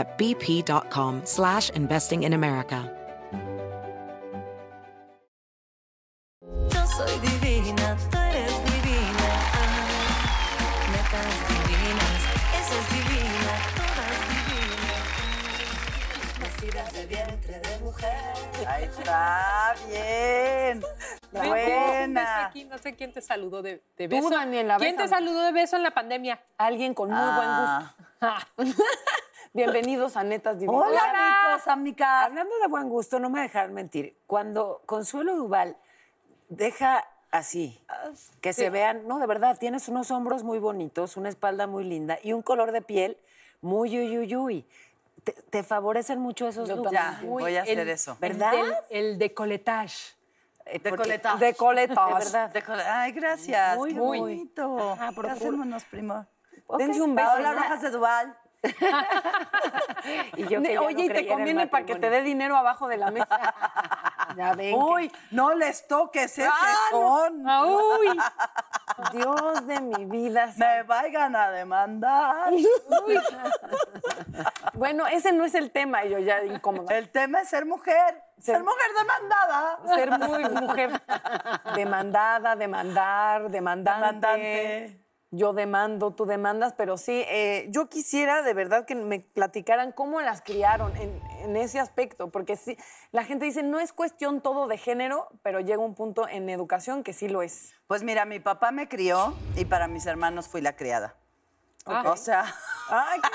at bp.com slash investing in America. Yo soy divina, tú eres divina. Ah, metas divinas, esa es divina, todas divinas. Nacidas de vientre de mujer. Ahí está, bien. Buena. aquí, no sé quién te saludó de, de beso. Tú, Daniela, ¿Quién te saludó de beso en la pandemia? Alguien con muy Ah. buen gusto. Bienvenidos a Netas Divinas. Hola, ricos, amigas. Hablando de buen gusto, no me dejar mentir. Cuando Consuelo Duval deja así, que se vean, no, de verdad, tienes unos hombros muy bonitos, una espalda muy linda y un color de piel muy uyuyuy. Te, te favorecen mucho esos looks. Ya, Uy, voy a hacer el- eso. ¿Verdad? El, el decolletage. Eh, De verdad. De Ay, gracias. Muy, Qué muy. bonito. Ajá, ¿Qué procura. hacemos, primo? Dense un beso. Hola, Rojas de Duval. Y yo que Oye, no y te conviene para que te dé dinero abajo de la mesa. Ya ven. que- Uy, no les toques ese son. Ah, uy. Dios de mi vida. Me vayan a demandar. Bueno, ese no es el tema, yo ya incómoda. El tema es ser mujer. Ser, mujer demandada. Ser muy mujer demandada, demandar, demandante. Demandante. Yo demando, tú demandas, pero sí, eh, yo quisiera de verdad que me platicaran cómo las criaron en, en ese aspecto, porque sí, la gente dice, no es cuestión todo de género, pero llega un punto en educación que sí lo es. Pues mira, mi papá me crió y para mis hermanos fui la criada. O sea, Ay, qué-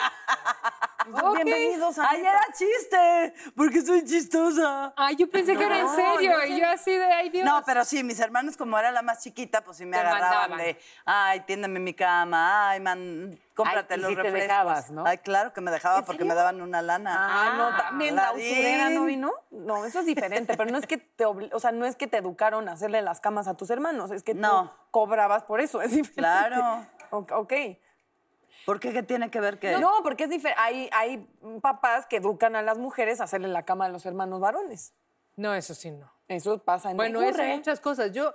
Bienvenidos a ay, era chiste, porque soy chistosa. Ay, yo pensé que era en serio. y yo así de, ay, Dios. No, pero sí, mis hermanos, como era la más chiquita, pues sí me Te agarraban mandaban. de, ay, tiéndeme mi cama, ay, man, cómprate Ay, los te refrescos. dejabas, ¿no? Ay, claro que me dejaba porque me daban una lana. Ah, no, también la usurera no vino. No, eso es diferente, pero no es que te, obli- o sea, no es que te educaron a hacerle las camas a tus hermanos, es que tú cobrabas por eso, es diferente. Claro. O- Ok. ¿Por qué? ¿Qué tiene que ver que...? No, porque es diferente. Hay, hay papás que educan a las mujeres a hacerle la cama a los hermanos varones. No, eso sí, no. Eso pasa en Bueno, eso muchas cosas. Yo,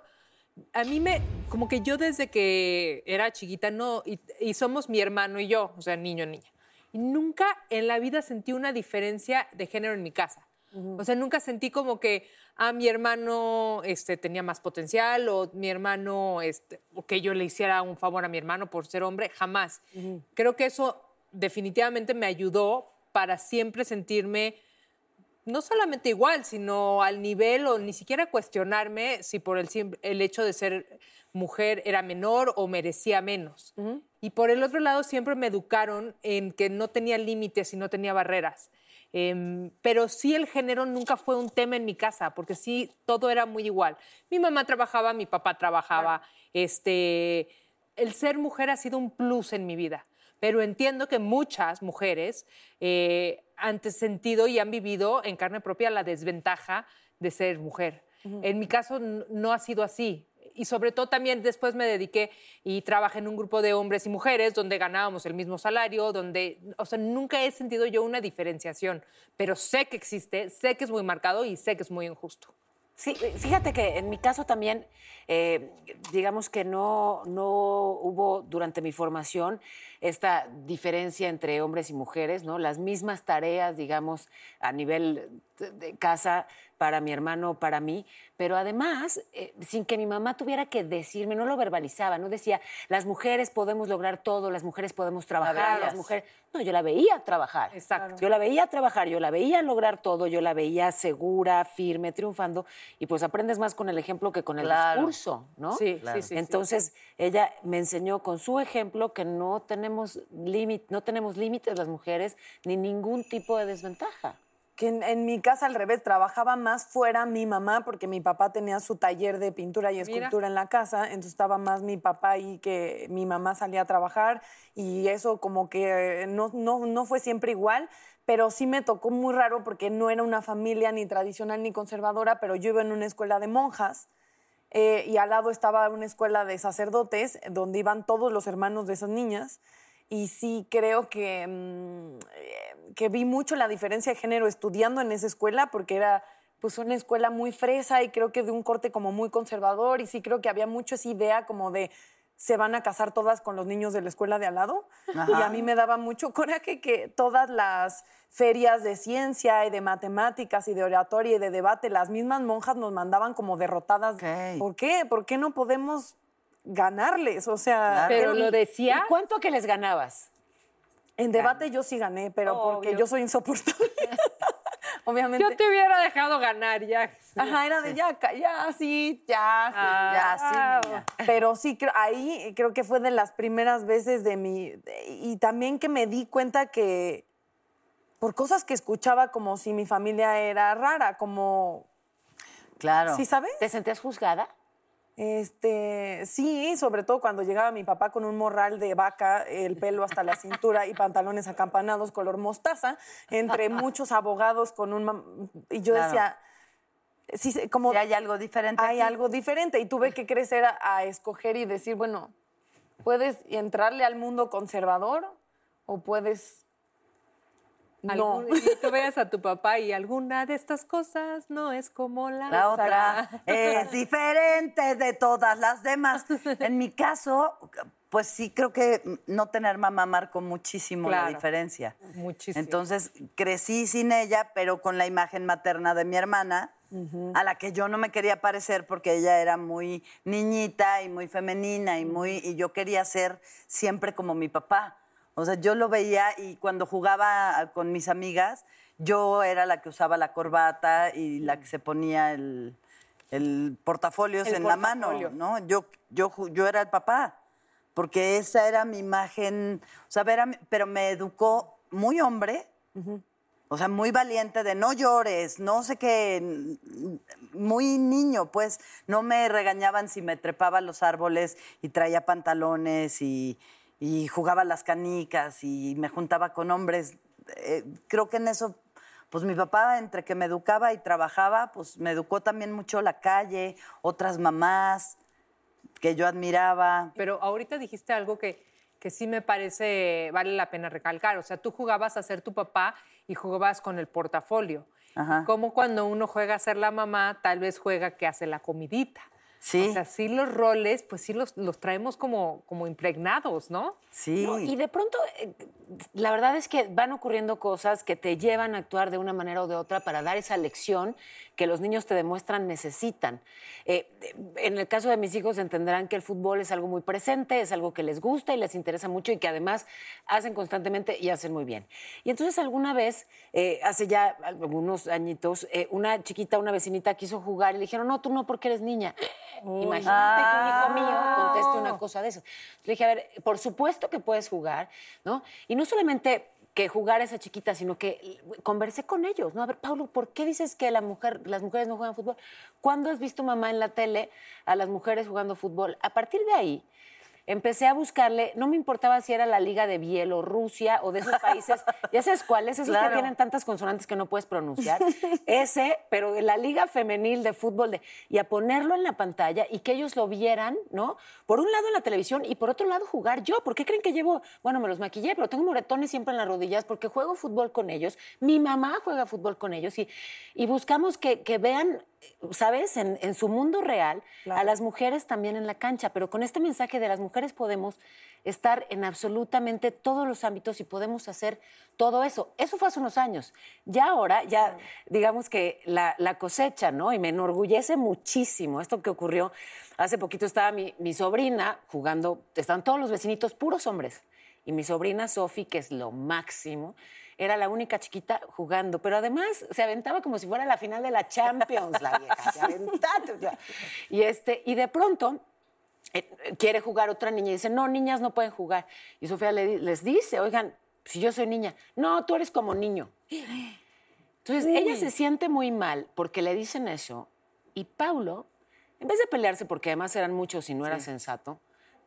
a mí me, como que yo desde que era chiquita, no, y, y somos mi hermano y yo, o sea, niño, niña. Y nunca en la vida sentí una diferencia de género en mi casa. O sea, nunca sentí como que a mi hermano este, tenía más potencial o mi hermano, este, o que yo le hiciera un favor a mi hermano por ser hombre, jamás. Creo que eso definitivamente me ayudó para siempre sentirme no solamente igual, sino al nivel o ni siquiera cuestionarme si por el, el hecho de ser mujer era menor o merecía menos. Y por el otro lado, siempre me educaron en que no tenía límites y no tenía barreras. Em, pero sí el género nunca fue un tema en mi casa, porque sí todo era muy igual. Mi mamá trabajaba, mi papá trabajaba. Este, el ser mujer ha sido un plus en mi vida pero entiendo que muchas mujeres eh, han sentido y han vivido en carne propia la desventaja de ser mujer. En mi caso no ha sido así. Y sobre todo también después me dediqué y trabajé en un grupo de hombres y mujeres donde ganábamos el mismo salario, donde, o sea, nunca he sentido yo una diferenciación, pero sé que existe, sé que es muy marcado y sé que es muy injusto. Sí, fíjate que en mi caso también, eh, digamos que no, no hubo durante mi formación esta diferencia entre hombres y mujeres, ¿no? Las mismas tareas, digamos, a nivel de, de casa para mi hermano, para mí, pero además, eh, sin que mi mamá tuviera que decirme, no lo verbalizaba, no decía, las mujeres podemos lograr todo, las mujeres podemos trabajar, las mujeres... No, yo la veía trabajar. Exacto. Yo la veía trabajar, yo la veía lograr todo, yo la veía segura, firme, triunfando, y pues aprendes más con el ejemplo que con el Claro. discurso, ¿no? Sí, sí, sí, sí. Entonces, ella me enseñó con su ejemplo que no tenemos límite, no tenemos límites las mujeres ni ningún tipo de desventaja. que en, en mi casa al revés, trabajaba más fuera mi mamá porque mi papá tenía su taller de pintura y Mira. escultura en la casa, entonces estaba más mi papá ahí que mi mamá salía a trabajar y eso como que eh, no, no, no fue siempre igual, pero sí me tocó muy raro porque no era una familia ni tradicional ni conservadora, pero yo iba en una escuela de monjas. eh, y al lado estaba una escuela de sacerdotes donde iban todos los hermanos de esas niñas. Y sí creo que, mm, eh, que vi mucho la diferencia de género estudiando en esa escuela porque era pues una escuela muy fresa y creo que de un corte como muy conservador y sí creo que había mucho esa idea como de se van a casar todas con los niños de la escuela de al lado. Y a mí me daba mucho coraje que todas las ferias de ciencia y de matemáticas y de oratoria y de debate, las mismas monjas nos mandaban como derrotadas. ¿Por qué? ¿Por qué no podemos ganarles? O sea, Pero lo decía. ¿Y cuánto que les ganabas? en debate yo sí gané, pero porque yo soy insoportable. Obviamente. Yo te hubiera dejado ganar ya. Ajá, era de ya, ya, sí, ya, sí, Ah, ya, sí, niña. Pero sí, creo, ahí creo que fue de las primeras veces de mi... de- y también que me di cuenta que por cosas que escuchaba como si mi familia era rara, como... Claro. ¿Sí sabes? ¿Te sentías juzgada? Este, sí, sobre todo cuando llegaba mi papá con un morral de vaca, el pelo hasta la cintura y pantalones acampanados color mostaza, entre muchos abogados con un... Y yo Claro. decía, sí, sí, como... Si hay algo diferente. hay aquí. algo diferente y tuve que crecer a, a escoger y decir, bueno, puedes entrarle al mundo conservador o puedes no. Algún- tú veas a tu papá y alguna de estas cosas no es como la, La otra es diferente de todas las demás. En mi caso, pues sí creo que no tener mamá marcó muchísimo la diferencia. Muchísimo. Entonces crecí sin ella, pero con la imagen materna de mi hermana, a la que yo no me quería parecer porque ella era muy niñita y muy femenina y muy y yo quería ser siempre como mi papá. O sea, yo lo veía y cuando jugaba con mis amigas, yo era la que usaba la corbata y la que se ponía el, el portafolios El en la mano, portafolio. ¿no? Yo, yo, yo era el papá, porque esa era mi imagen, o sea, era pero me educó muy hombre, o sea, muy valiente de no llores, no sé qué, muy niño, pues no me regañaban si me trepaba a los árboles y traía pantalones y, y jugaba las canicas y me juntaba con hombres. Eh, creo que en eso, pues mi papá, entre que me educaba y trabajaba, pues me educó también mucho la calle, otras mamás que yo admiraba. Pero ahorita dijiste algo que, que sí me parece, vale la pena recalcar. O sea, tú jugabas a ser tu papá y jugabas con el portafolio. Ajá. Como cuando uno juega a ser la mamá, tal vez juega que hace la comidita. Sí. O sea, sí los roles, pues sí los, los traemos como, como impregnados, ¿no? Sí. No, y de pronto, eh, la verdad es que van ocurriendo cosas que te llevan a actuar de una manera o de otra para dar esa lección que los niños te demuestran necesitan. Eh, en el caso de mis hijos entenderán que el fútbol es algo muy presente, es algo que les gusta y les interesa mucho y que además hacen constantemente y hacen muy bien. Y entonces alguna vez, eh, hace ya algunos añitos, eh, una chiquita, una vecinita quiso jugar y le dijeron, no, tú no porque eres niña. Imagínate que un hijo mío conteste una cosa de esas. Le dije, a ver, por supuesto que puedes jugar, ¿no? Y no solamente que jugar a esa chiquita, sino que conversé con ellos, ¿no? A ver, Pablo, ¿por qué dices que la mujer, las mujeres no juegan fútbol? ¿Cuándo has visto mamá en la tele a las mujeres jugando fútbol? A partir de ahí, empecé a buscarle, no me importaba si era la liga de Bielorrusia o de esos países, ya sabes cuáles, esos que tienen tantas consonantes que no puedes pronunciar, ese, pero la liga femenil de fútbol, de, y a ponerlo en la pantalla y que ellos lo vieran, ¿no? Por un lado en la televisión y por otro lado jugar yo. ¿Por qué creen que llevo, bueno, me los maquillé, pero tengo moretones siempre en las rodillas porque juego fútbol con ellos, mi mamá juega fútbol con ellos y, y buscamos que, que vean ¿sabes? En, en su mundo real, Claro. a las mujeres también en la cancha, pero con este mensaje de las mujeres podemos estar en absolutamente todos los ámbitos y podemos hacer todo eso. Eso fue hace unos años. Ya ahora, ya digamos que la, la cosecha, ¿no? Y me enorgullece muchísimo esto que ocurrió. Hace poquito estaba mi, mi sobrina jugando, estaban todos los vecinitos puros hombres. Y mi sobrina Sofi, que es lo máximo, era la única chiquita jugando, pero además se aventaba como si fuera la final de la Champions, la vieja, se aventaba, Y, este, y de pronto eh, quiere jugar otra niña y dice, no, niñas no pueden jugar. Y Sofía les dice, oigan, si yo soy niña, no, tú eres como niño. Entonces ella se siente muy mal porque le dicen eso y Paulo, en vez de pelearse porque además eran muchos y no era sensato,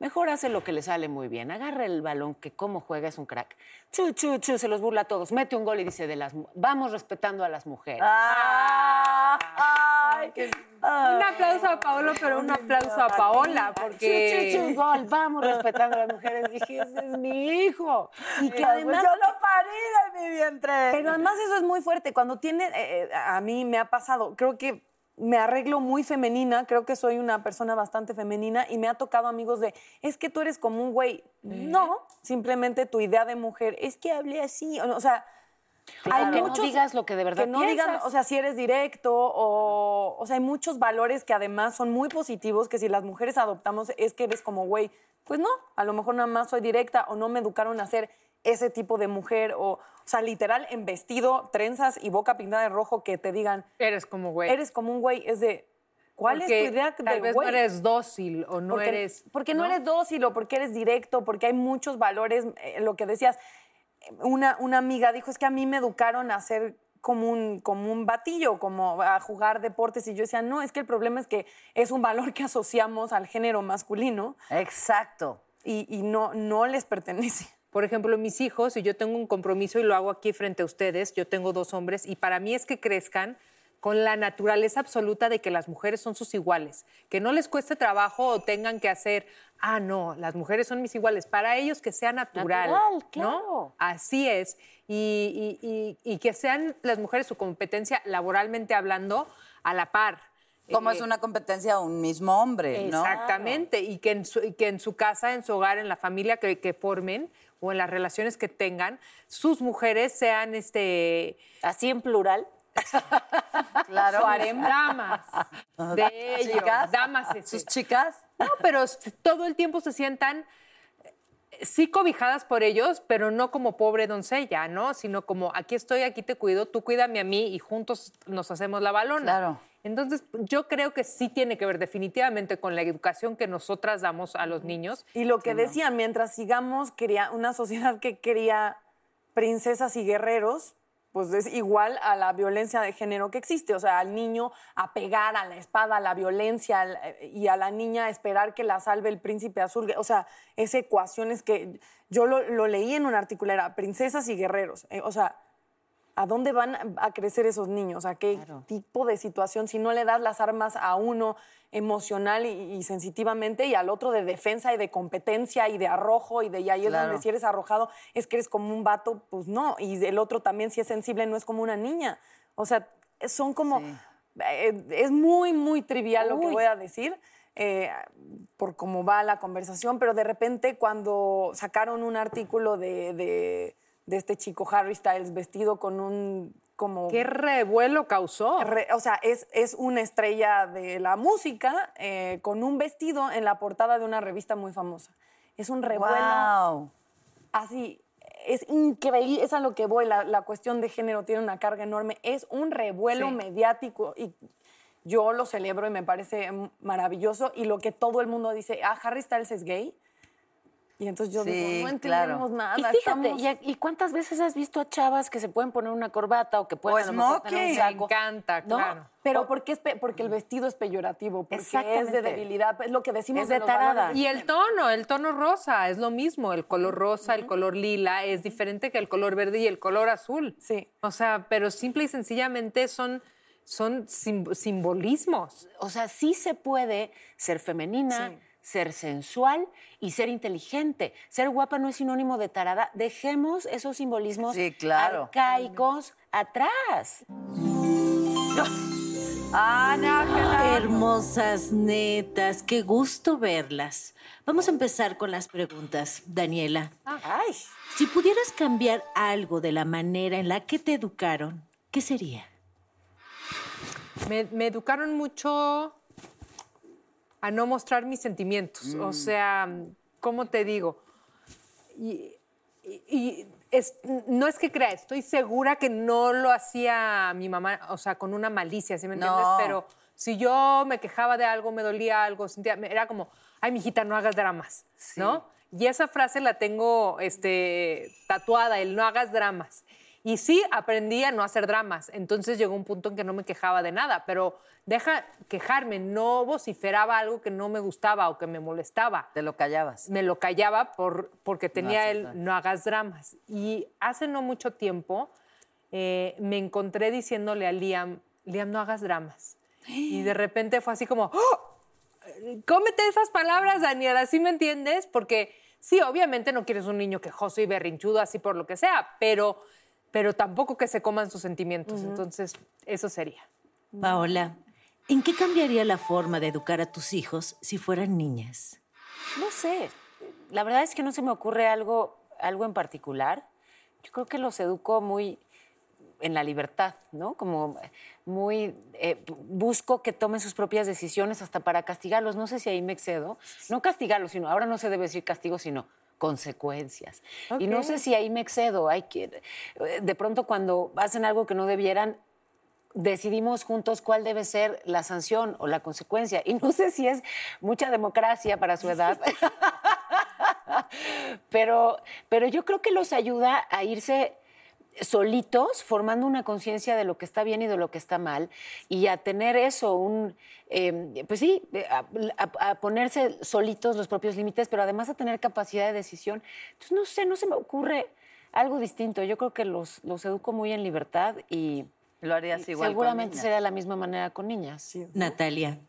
mejor hace lo que le sale muy bien. Agarra el balón, que como juega es un crack. Chu, chu, chu, se los burla a todos. Mete un gol y dice, de las, vamos respetando a las mujeres. Ah, ay, Un aplauso a Paolo, pero un aplauso a Paola, Chu, chu, porque... chu, gol, vamos respetando a las mujeres. Dije, ese es mi hijo. Y que Pues además yo lo parí de mi vientre. Pero además eso es muy fuerte. Cuando tiene, eh, eh, a mí me ha pasado, creo que me arreglo muy femenina, creo que soy una persona bastante femenina y me ha tocado amigos de, es que tú eres como un güey. No, simplemente tu idea de mujer es que hablé así. O sea, Claro, que no digas lo que de verdad que no digan, piensas. o sea, si eres directo o, o sea, hay muchos valores que además son muy positivos que si las mujeres adoptamos es que eres como güey. Pues no, a lo mejor nada más soy directa o no me educaron a ser ese tipo de mujer o, o sea, literal en vestido, trenzas y boca pintada de rojo que te digan, Eres como güey. eres como un güey, es de ¿cuál Porque es tu idea de Tal vez güey? no eres dócil o no porque, eres... Porque no, eres dócil o porque eres directo, porque hay muchos valores. eh, lo que decías, una, una amiga dijo, es que a mí me educaron a ser como un, como un batillo, como a jugar deportes. Y yo decía, no, es que el problema es que es un valor que asociamos al género masculino Exacto. y, y no, no les pertenece. Por ejemplo, mis hijos, y yo tengo un compromiso y lo hago aquí frente a ustedes, yo tengo dos hombres, y para mí es que crezcan con la naturaleza absoluta de que las mujeres son sus iguales, que no les cueste trabajo o tengan que hacer, ah, no, las mujeres son mis iguales, para ellos que sea natural, Natural, ¿no? claro. Así es, y, y- y- y que sean las mujeres su competencia laboralmente hablando a la par. Como Eh, es una competencia un mismo hombre, ¿no? Exactamente, y que en, su, y que en su casa, en su hogar, en la familia que, que formen o en las relaciones que tengan, sus mujeres sean este, Así en plural. Claro. su harem damas de ellos, Chicas. damas este. Sus chicas. No, pero todo el tiempo se sientan eh, sí cobijadas por ellos, pero no como pobre doncella, ¿no? Sino como aquí estoy, aquí te cuido, tú cuídame a mí y juntos nos hacemos la balona. Claro. Entonces, yo creo que sí tiene que ver definitivamente con la educación que nosotras damos a los niños. Y lo que decían, mientras sigamos quería una sociedad que quería princesas y guerreros, pues es igual a la violencia de género que existe. O sea, al niño a pegar a la espada, a la violencia, eh, y a la niña a esperar que la salve el príncipe azul. O sea, esa ecuación es que yo lo, lo leí en un artículo, era princesas y guerreros. Eh, o sea, ¿A dónde van a crecer esos niños? ¿A qué tipo de situación? Si no le das las armas a uno emocional y, y sensitivamente y al otro de defensa y de competencia y de arrojo y de y ahí es donde si eres arrojado es que eres como un vato, pues no. Y el otro también si es sensible no es como una niña. O sea, son como... eh, es muy, muy trivial lo que voy a decir. eh, por cómo va la conversación, pero de repente cuando sacaron un artículo de, de- de este chico Harry Styles vestido con un como ¿Qué revuelo causó? re- o sea, es, es una estrella de la música eh, con un vestido en la portada de una revista muy famosa. Es un revuelo Wow. así, es increíble, es a lo que voy, la, la cuestión de género tiene una carga enorme, es un revuelo Sí. mediático y yo lo celebro y me parece maravilloso y lo que todo el mundo dice, ah, Harry Styles es gay. Y entonces yo Sí, digo, no claro. entendemos nada. Y fíjate, estamos- ¿y, cuántas veces has visto a chavas que se pueden poner una corbata o que pueden O a lo mejor tener un smoking. Me saco? encanta, ¿No? claro. Pero porque, es pe- porque el vestido es peyorativo, porque es de debilidad, es lo que decimos Es de valores tarada. de Y el tono, el tono rosa, es lo mismo. El color rosa, el color lila es diferente que el color verde y el color azul. Sí. O sea, pero simple y sencillamente son, son sim- simbolismos. O sea, sí se puede ser femenina, Sí. Ser sensual y ser inteligente. Ser guapa no es sinónimo de tarada. Dejemos esos simbolismos Sí, claro. arcaicos atrás. Ah, Nájera. Hermosas, netas, qué gusto verlas. Vamos a empezar con las preguntas, Daniela. Ay, Si pudieras cambiar algo de la manera en la que te educaron, ¿qué sería? Me, me educaron mucho a no mostrar mis sentimientos. O sea, ¿cómo te digo? Y, y- y es- no es que crea, estoy segura que no lo hacía mi mamá, o sea, con una malicia, ¿sí me entiendes? No. Pero si yo me quejaba de algo, me dolía algo, sentía, era como, ay, mijita, no hagas dramas, ¿no? Y esa frase la tengo este, tatuada, el no hagas dramas. Y sí, aprendí a no hacer dramas. Entonces llegó un punto en que no me quejaba de nada, pero deja quejarme, no vociferaba algo que no me gustaba o que me molestaba Te lo callabas. me lo callaba por, porque tenía haces el no hagas dramas. Y hace no mucho tiempo eh, me encontré diciéndole a Liam, Liam, no hagas dramas. Y de repente fue así como, ¡Oh! cómete esas palabras, Daniela, ¿sí me entiendes? Porque sí, obviamente no quieres un niño quejoso y berrinchudo así por lo que sea, pero, pero tampoco que se coman sus sentimientos. Entonces, eso sería. Paola, ¿en qué cambiaría la forma de educar a tus hijos si fueran niñas? no sé. La verdad es que no se me ocurre algo, algo en particular. Yo creo que los educo muy en la libertad, ¿no? Como muy... eh, busco que tomen sus propias decisiones hasta para castigarlos. No sé si ahí me excedo. No castigarlos, sino... Ahora no se debe decir castigo, sino consecuencias. Y no sé si ahí me excedo. Hay que, eh, de pronto cuando hacen algo que no debieran, decidimos juntos cuál debe ser la sanción o la consecuencia. Y no sé si es mucha democracia para su edad, pero, pero yo creo que los ayuda a irse solitos, formando una conciencia de lo que está bien y de lo que está mal, y a tener eso, un, eh, pues sí, a, a- a ponerse solitos los propios límites, pero además a tener capacidad de decisión. Entonces, no sé, no se me ocurre algo distinto. Yo creo que los, los educo muy en libertad y, Lo harías y igual con seguramente niñas. sería de la misma manera con niñas. Natalia,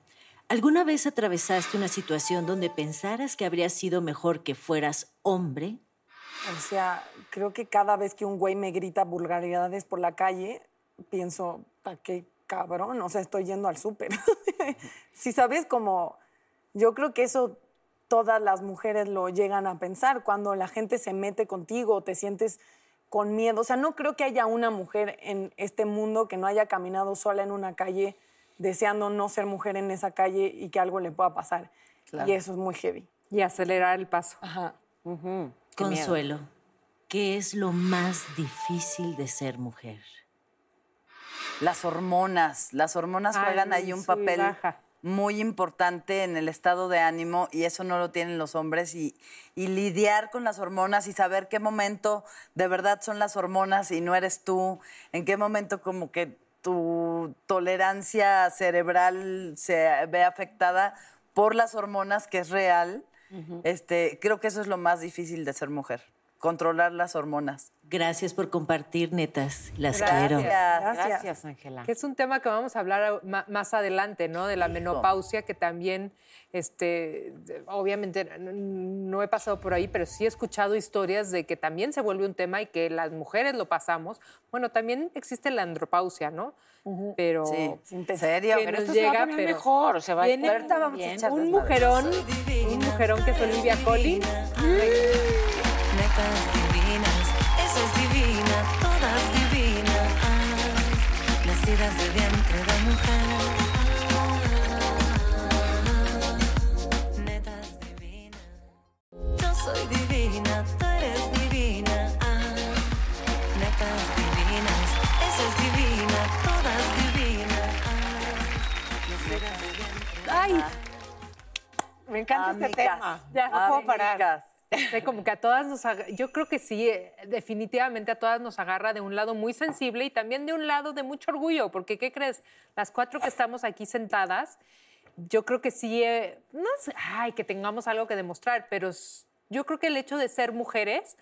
¿alguna vez atravesaste una situación donde pensaras que habría sido mejor que fueras hombre? O sea, creo que cada vez que un güey me grita vulgaridades por la calle, pienso, ¿para qué cabrón? O sea, estoy yendo al súper. si sabes, como yo creo que eso todas las mujeres lo llegan a pensar cuando la gente se mete contigo, te sientes con miedo. O sea, no creo que haya una mujer en este mundo que no haya caminado sola en una calle deseando no ser mujer en esa calle y que algo le pueda pasar. Claro. Y eso es muy heavy. Y acelerar el paso. Ajá. Ujú, qué miedo. Consuelo, ¿qué es lo más difícil de ser mujer? Las hormonas. Las hormonas Ay, juegan ahí un papel baja. muy importante en el estado de ánimo y eso no lo tienen los hombres. Y, y lidiar con las hormonas y saber qué momento de verdad son las hormonas y no eres tú, en qué momento como que tu tolerancia cerebral se ve afectada por las hormonas, que es real. Este, creo que eso es lo más difícil de ser mujer, controlar las hormonas. Gracias por compartir, netas. Las Gracias. quiero. Gracias. Gracias, Ángela. Que es un tema que vamos a hablar más adelante, ¿no? De la menopausia, que también, este, obviamente no he pasado por ahí, pero sí he escuchado historias de que también se vuelve un tema y que las mujeres lo pasamos. Bueno, también existe la andropausia, ¿no? Pero Sí, ¿en serio? que Pero nos esto se va a llega, poner pero mejor, se va a viene vamos bien. un mujerón, un mujerón que es Olivia Collins. Netas divinas, esa es divina, todas divinas, nacidas de vientre de mujer. Netas divinas, yo soy divina, tú eres divina, netas divinas, esa es divina, todas divinas, nacidas de vientre de Ay, Me encanta Amigas, este tema. Ya, no puedo parar. Sé como que a todas nos yo creo que sí, eh, definitivamente a todas nos agarra de un lado muy sensible y también de un lado de mucho orgullo, porque ¿qué crees? Las cuatro que estamos aquí sentadas, yo creo que sí, eh, no sé, ay, que tengamos algo que demostrar, pero yo creo que el hecho de ser mujeres,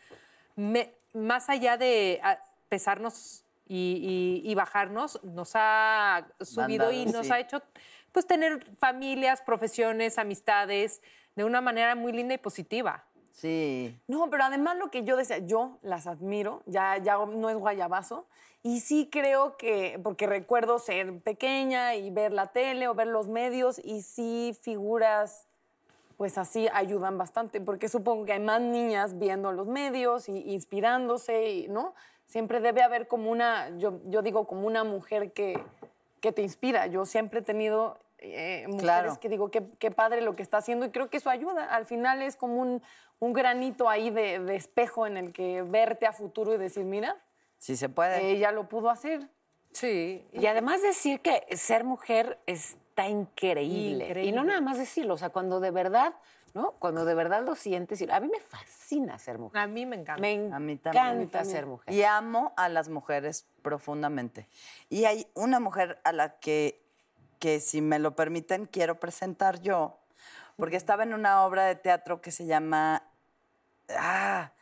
me- más allá de ah, pesarnos y, y- y bajarnos, nos ha subido y Mandado, nos sí. ha hecho pues tener familias, profesiones, amistades de una manera muy linda y positiva. Sí. No, pero además lo que yo decía, yo las admiro, ya, ya no es guayabazo, y sí creo que, porque recuerdo ser pequeña y ver la tele o ver los medios, y sí figuras, pues así ayudan bastante, porque supongo que hay más niñas viendo los medios y inspirándose, y, ¿no? Siempre debe haber como una, yo, digo, como una mujer que, que te inspira. Yo siempre he tenido eh, mujeres Claro. que digo, qué, qué padre lo que está haciendo y creo que eso ayuda. Al final es como un, un granito ahí de, de espejo en el que verte a futuro y decir, mira, Sí se puede. ella lo pudo hacer. Sí. Y además decir que ser mujer está increíble. Increíble. Y no nada más decirlo, o sea, cuando de verdad, ¿no? Cuando de verdad lo sientes. y- A mí me fascina ser mujer. A mí me encanta. Me A mí también. encanta ser mujer. Y amo a las mujeres profundamente. Y hay una mujer a la que, que si me lo permiten, quiero presentar yo, porque estaba en una obra de teatro que se llama ah,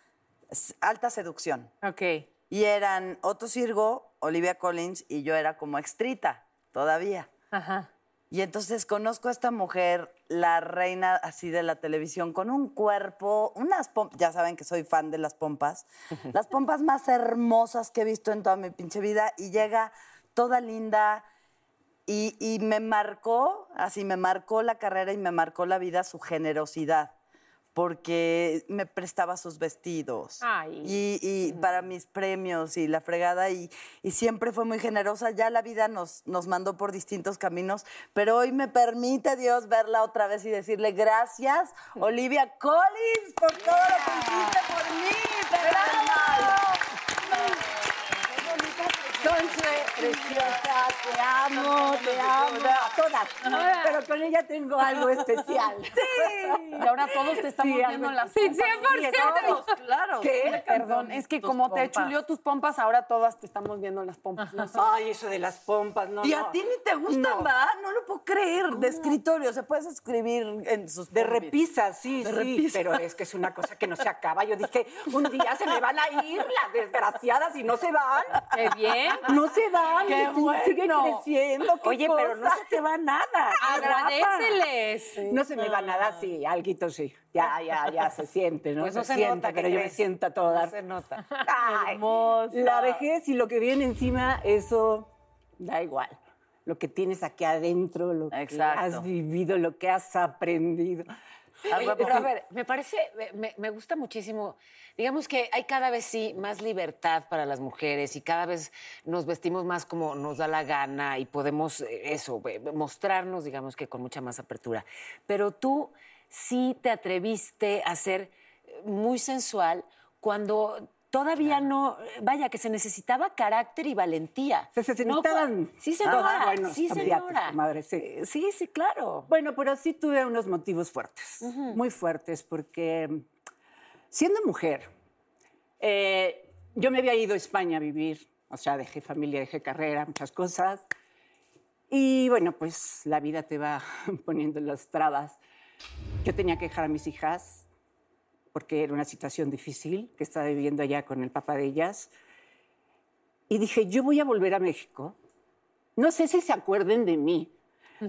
Alta Seducción. Ok. Y eran Otto Sirgo, Olivia Collins y yo era como extrita todavía. Ajá. Y entonces conozco a esta mujer, la reina así de la televisión, con un cuerpo, unas pompas, ya saben que soy fan de las pompas, las pompas más hermosas que he visto en toda mi pinche vida, y llega toda linda, y, y me marcó, así me marcó la carrera y me marcó la vida su generosidad, porque me prestaba sus vestidos. Ay. Y, y para mis premios y la fregada, y, y siempre fue muy generosa. Ya la vida nos, nos mandó por distintos caminos, pero hoy me permite Dios verla otra vez y decirle gracias, Olivia Collins, por todo lo que hiciste por mí. ¡Bravo! Consuelo, preciosa, te amo, te amo, a todas. Pero con ella tengo algo especial. Y ahora todos te estamos Sí, viendo las Sí, pompas. 100%. Claro. ¿Qué? Perdón, es que como te pompas. chuleó tus pompas, ahora todas te estamos viendo en las pompas. No sé. Ay, eso de las pompas, no, Y no. a ti ni te gustan, No. ¿verdad? No lo puedo creer. De escritorio, se puedes escribir en sus De pompis. repisa, sí, De sí, repisa. pero es que es una cosa que no se acaba. Yo dije, un día se me van a ir las desgraciadas y no se van. Qué bien. No se van, Qué y sí- sigue bueno. creciendo. qué Oye, pero no se te va nada. Agradeceles. No se me va nada, sí, alguito sí. Ya, ya, ya se siente, ¿no? Pues no se siente, nota, ¿qué pero yo me siento a todo No se nota. Ay, La vejez y lo que viene encima, eso da igual. Lo que tienes aquí adentro, lo Exacto. que has vivido, lo que has aprendido. Oye, pero a ver, me parece, me, me gusta muchísimo. Digamos que hay cada vez sí más libertad para las mujeres y cada vez nos vestimos más como nos da la gana y podemos eh, eso, mostrarnos, digamos que con mucha más apertura. Pero tú sí te atreviste a ser eh, muy sensual cuando todavía no, vaya, que se necesitaba carácter y valentía. Se, No, necesitaban Sí, todas, señora. sí, señora. sí. Eh, Sí, sí, claro. Bueno, pero sí tuve unos motivos fuertes, muy fuertes, porque mm, siendo mujer, eh, yo me había ido a España a vivir, o sea, dejé familia, dejé carrera, muchas cosas. Y bueno, pues la vida te va poniendo las trabas. Yo tenía que dejar a mis hijas porque era una situación difícil que estaba viviendo allá con el papá de ellas. Y dije, yo voy a volver a México. No sé si se acuerden de mí.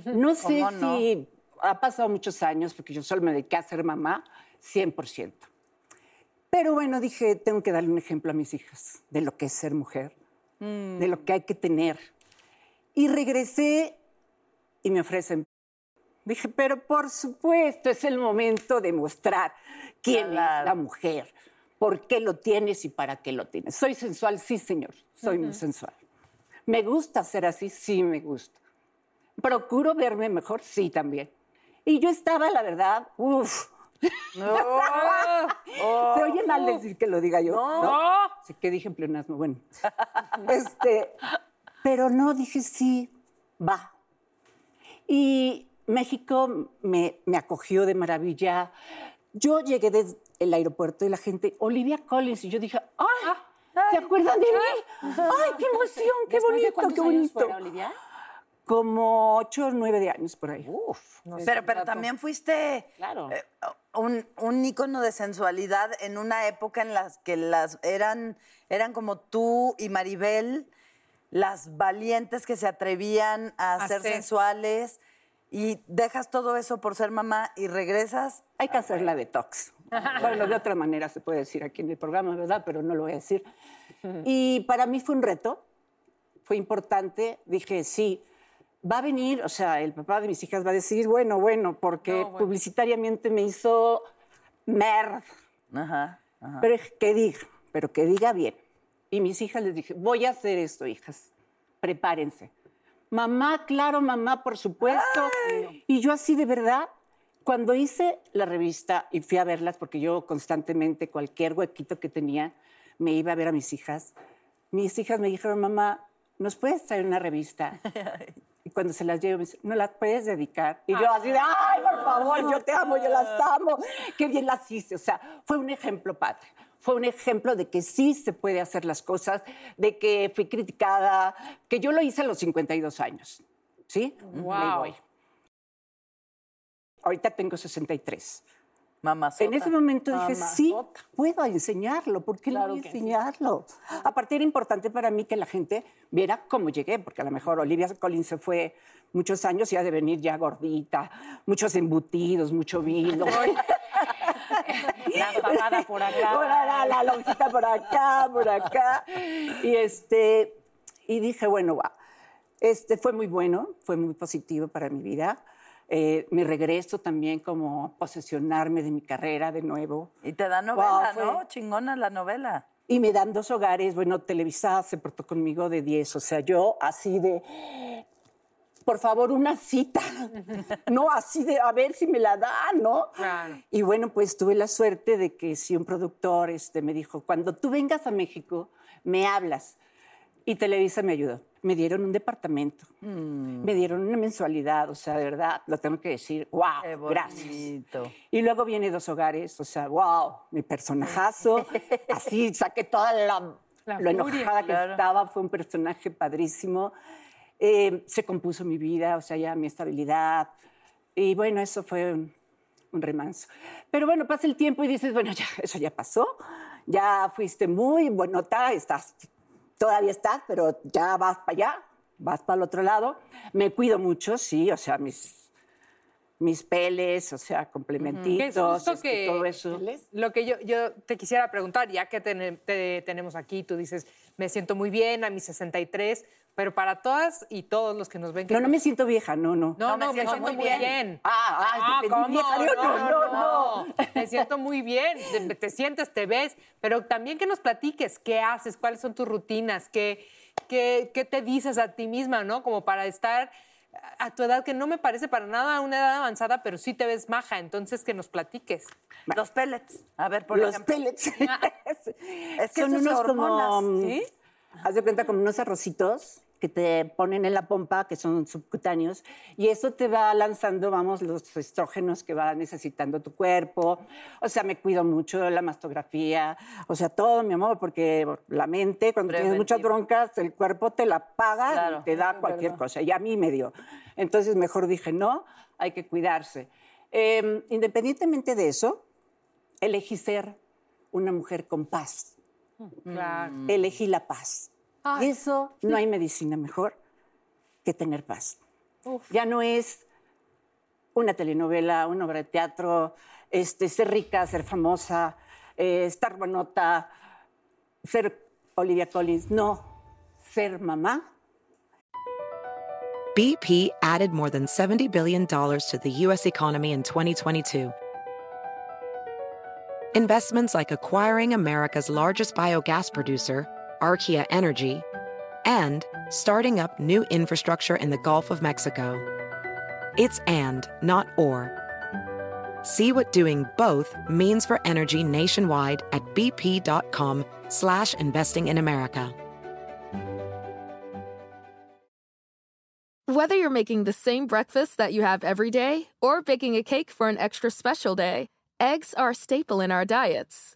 No sé ¿Cómo no? si ha pasado muchos años, porque yo solo me dediqué a ser mamá, 100%. Pero bueno, dije, tengo que darle un ejemplo a mis hijas de lo que es ser mujer, de lo que hay que tener. Y regresé y me ofrecen. Dije, pero por supuesto, es el momento de mostrar quién Claro. es la mujer, por qué lo tienes y para qué lo tienes. Soy sensual, sí, señor, soy muy sensual. ¿Me gusta ser así? Sí, me gusta. ¿Procuro verme mejor? Sí, también. Y yo estaba, la verdad, uff. ¿Se oye mal decir que lo diga yo? No. Sí, que dije en pleonasmo, bueno. este, pero no, dije sí, va. Y México me, me acogió de maravilla. Yo llegué desde el aeropuerto y la gente, Olivia Collins, y yo dije, ¡ay! ¿Se acuerdan de mí? ¡Ay, qué emoción! ¡Qué ¿Después de bonito! cuántos ¡Qué años bonito! fuera, Olivia? Como ocho o nueve de años por ahí. Uf. Pero, pero también fuiste Claro. eh, un, un ícono de sensualidad en una época en la que las eran, eran como tú y Maribel, las valientes que se atrevían a, A ser ser. sensuales y dejas todo eso por ser mamá y regresas. Hay que hacer la detox. Bueno, de otra manera se puede decir aquí en el programa, ¿verdad? Pero no lo voy a decir. Y para mí fue un reto, fue importante. Dije, sí, va a venir, o sea, el papá de mis hijas va a decir, bueno, bueno, porque publicitariamente me hizo merd. Ajá, ajá. Pero que diga, pero que diga bien. Y mis hijas les dije, voy a hacer esto, hijas, prepárense. Mamá, claro, mamá, por supuesto. Y yo así de verdad, cuando hice la revista y fui a verlas, porque yo constantemente, cualquier huequito que tenía, me iba a ver a mis hijas, mis hijas me dijeron, mamá, ¿nos puedes traer una revista? Y cuando se las llevo, me dicen, ¿no las puedes dedicar? Y yo así de, ay, por favor, yo te amo, yo las amo, qué bien las hice. O sea, fue un ejemplo padre. Fue un ejemplo de que sí se puede hacer las cosas, de que fui criticada, que yo lo hice a los 52 años. ¿Sí? Wow. Ahorita tengo 63. Mamá. En ese momento dije, sí, puedo enseñarlo, ¿por qué no voy a enseñarlo? Aparte era importante para mí que la gente viera cómo llegué, porque a lo mejor Olivia Collins se fue muchos años y ha de venir ya gordita, muchos embutidos, mucho vino. La pagada por acá. Por acá, la lonjita por acá, por acá. Y este, y dije, bueno, va. Este fue muy bueno, fue muy positivo para mi vida. Eh, mi regreso también como posesionarme de mi carrera de nuevo. Y te da novela, Wow, ¿no? Chingona la novela. Y me dan dos hogares, bueno, Televisa se portó conmigo de 10, o sea, yo así de, por favor, una cita, no así de, a ver si me la dan, ¿no? Claro. Y bueno, pues tuve la suerte de que si un productor este, me dijo, cuando tú vengas a México, me hablas. Y Televisa me ayudó. Me dieron un departamento, me dieron una mensualidad, o sea, de verdad, lo tengo que decir, wow, gracias. Y luego viene Dos Hogares, o sea, wow, mi personajazo. Así saqué toda la, La lo furia, enojada que claro. estaba, fue un personaje padrísimo. Eh, se compuso mi vida, o sea, ya mi estabilidad. Y bueno, eso fue un, un remanso. Pero bueno, pasa el tiempo y dices, bueno, ya, eso ya pasó. Ya fuiste muy buenota, estás, todavía estás, pero ya vas para allá, vas para el otro lado. Me cuido mucho, sí, o sea, mis, mis peles, o sea, complementitos, este, que todo eso. lo que yo, yo te quisiera preguntar, ya que te, te tenemos aquí, tú dices, me siento muy bien a mis 63, pero para todas y todos los que nos ven... que No, no me siento vieja, no, no. No, No, me no, me siento siento muy bien. bien. Ah, ah, entendí ¿cómo? vieja. No, no, no. Me siento muy bien. Te, te sientes, te ves, pero también que nos platiques qué haces, cuáles son tus rutinas, qué, qué, qué te dices a ti misma, ¿no? Como para estar a tu edad, que no me parece para nada una edad avanzada, pero sí te ves maja. Entonces, que nos platiques. Los pellets. A ver, por Los ejemplo. pellets. Es que Son unos como, ¿sí? haz de cuenta como unos arrocitos que te ponen en la pompa, que son subcutáneos, y eso te va lanzando, vamos, los estrógenos que va necesitando tu cuerpo. O sea, me cuido mucho la mastografía, o sea, todo, mi amor, porque la mente, cuando tienes muchas broncas, el cuerpo te la paga Claro. y te da cualquier cosa, y a mí me dio. Entonces, mejor dije, no, hay que cuidarse. Eh, independientemente de eso, elegí ser una mujer con paz. Claro. Elegí la paz. Ay, eso no hay medicina mejor que tener paz. Ya no es una telenovela, una obra de teatro, este, ser rica, ser famosa, eh, estar buenota, ser Olivia Collins. No, ser mamá BP added more than $70 billion to the U.S. economy in 2022. Investments like acquiring America's largest biogas producer, Archaea Energy, and starting up new infrastructure in the Gulf of Mexico. It's and, not or. See what doing both means for energy nationwide at bp.com slash investing in America. Whether you're making the same breakfast that you have every day or baking a cake for an extra special day, eggs are a staple in our diets.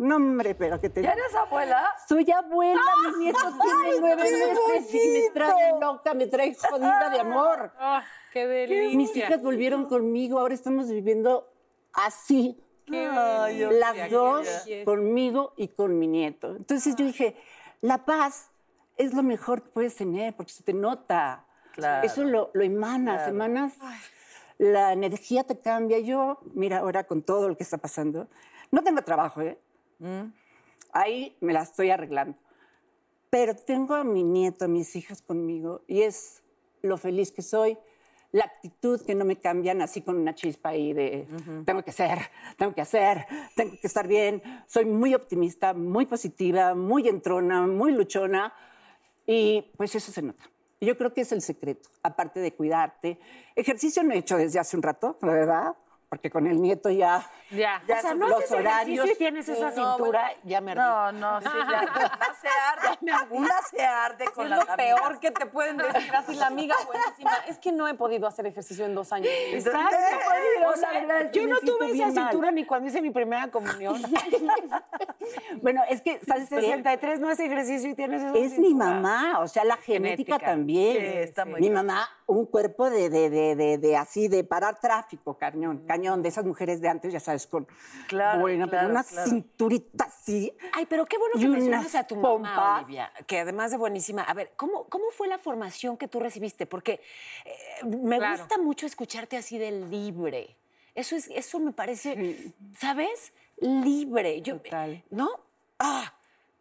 No, hombre, pero que te... ¿Ya eres abuela? Soy abuela, mi nieto tiene nueve meses y me trae loca, me trae jodida de amor. Ah, qué delicia. Mis hijas volvieron conmigo, ahora estamos viviendo así. Qué Ay, Las qué dos conmigo y con mi nieto. Entonces yo dije, la paz es lo mejor que puedes tener porque se te nota. Claro. Eso lo, lo emanas, emanas. La energía te cambia. Yo, mira, ahora con todo lo que está pasando, no tengo trabajo, ¿eh? Ahí me la estoy arreglando. Pero tengo a mi nieto, a mis hijas conmigo y es lo feliz que soy. La actitud que no me cambian así con una chispa ahí de tengo que ser, tengo que hacer, tengo que estar bien. Soy muy optimista, muy positiva, muy entrona, muy luchona y pues eso se nota. Yo creo que es el secreto, aparte de cuidarte. Ejercicio no he hecho desde hace un rato, la verdad, porque con el nieto ya, Ya. o sea, no los horarios. y tienes esa cintura, ya me ardí. No, no, sí, ya. Una se arde, una se arde con Es las lo peor que te pueden decir así la amiga buenísima. Es que no he podido hacer ejercicio en dos años. Exacto. O sea, yo me no tuve esa mal. cintura ni cuando hice mi primera comunión. Bueno, es que, ¿sabes qué? 63 no hace ejercicio y tienes esa Es mi mamá, o sea, la genética, Genética. también. Sí, está muy mi bien. mamá, un cuerpo de, de, de, de, así, de parar tráfico, cañón, cañón, de esas mujeres de antes, ya sabes, con Claro, bueno, pero una cinturita así. Ay, pero qué bueno que mencionas a tu mamá. Olivia, que además de buenísima. A ver, ¿cómo, cómo fue la formación que tú recibiste? Porque eh, me gusta mucho escucharte así de libre. Eso, es, eso me parece, ¿sabes? Libre. Yo. ¿No? Ah,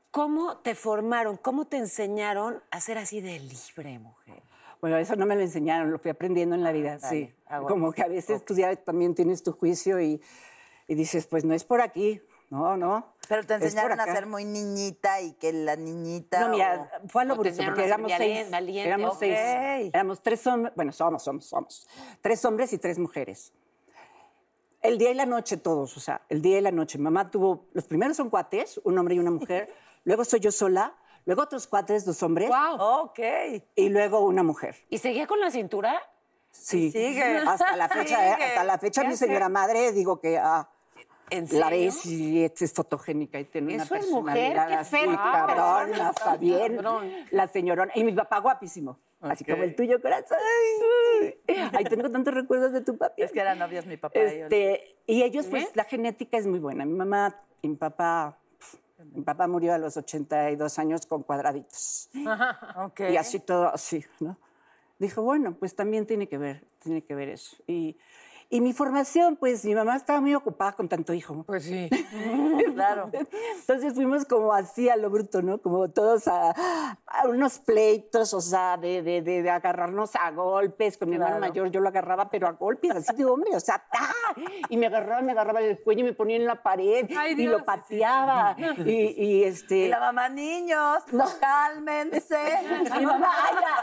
¿Cómo te formaron? ¿Cómo te enseñaron a ser así de libre, mujer? Bueno, eso no me lo enseñaron, lo fui aprendiendo en la vida, sí. ah, bueno. Como que a veces tú ya también tienes tu juicio y, y dices, pues no es por aquí, no, no. Pero te enseñaron a ser muy niñita y que la niñita. No, mira, o- fue a lo bruto, porque éramos seis. valiente, éramos ok. seis. Éramos tres hombres, bueno, somos, somos, somos. Tres hombres y tres mujeres. El día y la noche todos, o sea, el día y la noche. Mamá tuvo, los primeros son cuates, un hombre y una mujer. luego soy yo sola, luego otros cuates, dos hombres. Wow. Ok. Y luego una mujer. ¿Y seguía con la cintura? Sí. Sigue. Hasta la fecha, eh, hasta la fecha, ¿Qué mi hace? señora madre, digo que ah, ¿En la serio? ves y es, es fotogénica y tiene una Eso es mujer, personalidad qué así, feo. cabrona, está bien. cabrón. La señorona. Y mi papá guapísimo. Así Ok. como el tuyo, corazón. Ay, tengo tantos recuerdos de tu papi. Es que eran novios mi papá y yo. Este, y ellos, pues, la genética es muy buena. Mi mamá y mi papá, mi papá murió a los 82 años con cuadraditos. Ok. Y así todo, así, ¿no? Dijo, bueno, pues también tiene que ver, tiene que ver eso. Y, y mi formación, pues mi mamá estaba muy ocupada con tanto hijo. Pues sí. Claro. Entonces fuimos como así a lo bruto, ¿no? Como todos a, a unos pleitos, o sea, de, de, de- de agarrarnos a golpes. Con mi hermano mayor yo lo agarraba, pero a golpes, así de hombre, o sea, ¡ta! Y me agarraba, me agarraba del cuello y me ponía en la pared Ay, y lo sí, sí. pateaba. Y, y, este... Y la mamá, niños, cálmense. Mi mamá,